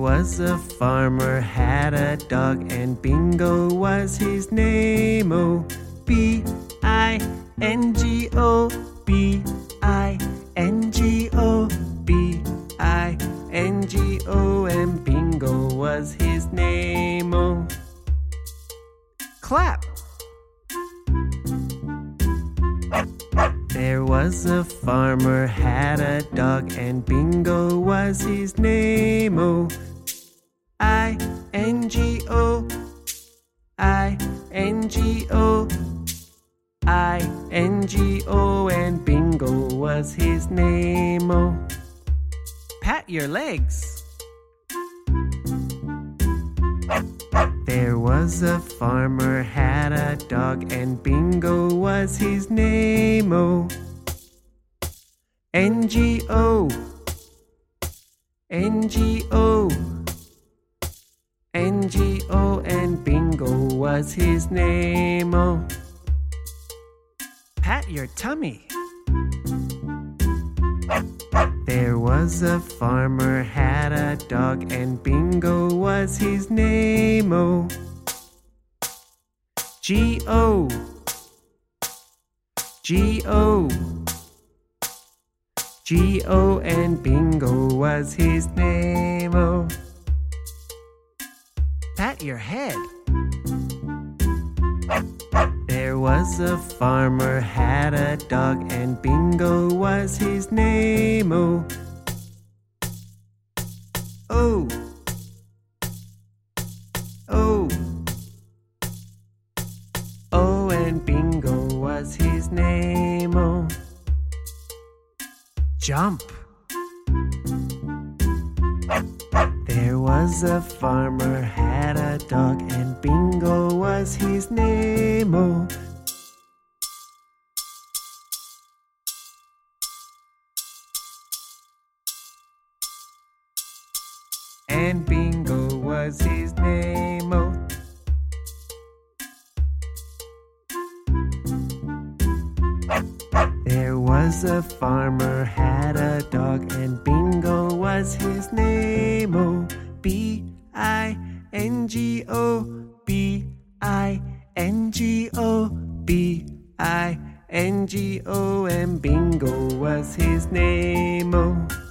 was a farmer, had a dog, and Bingo was his name. Oh, B I N G O, B I N G O, B I N G O, and Bingo was his name. Oh, clap. There was a farmer, had a dog, and Bingo was his name. Oh, I N G O, I N G O, and Bingo was his name. Oh, pat your legs. There was a farmer, had a dog, and Bingo was his name. Oh, N G O, N G O, N G O, and Bingo was his name. Oh, pat your tummy. There was a farmer, had a dog, and Bingo was his name. Oh, G O, G O, G O, and Bingo was his name. Oh, pat your head. There was a farmer, had a dog, and Bingo was his name. Oh, oh, oh, oh, and Bingo was his name. Oh, jump. There was a farmer, had a dog, and Bingo was his name. Oh, and Bingo was his name. Oh, there was a farmer, had a dog, and Bingo was his name. Oh, B I N G O, B I N G O, B I N G O, and Bingo was his name. Oh.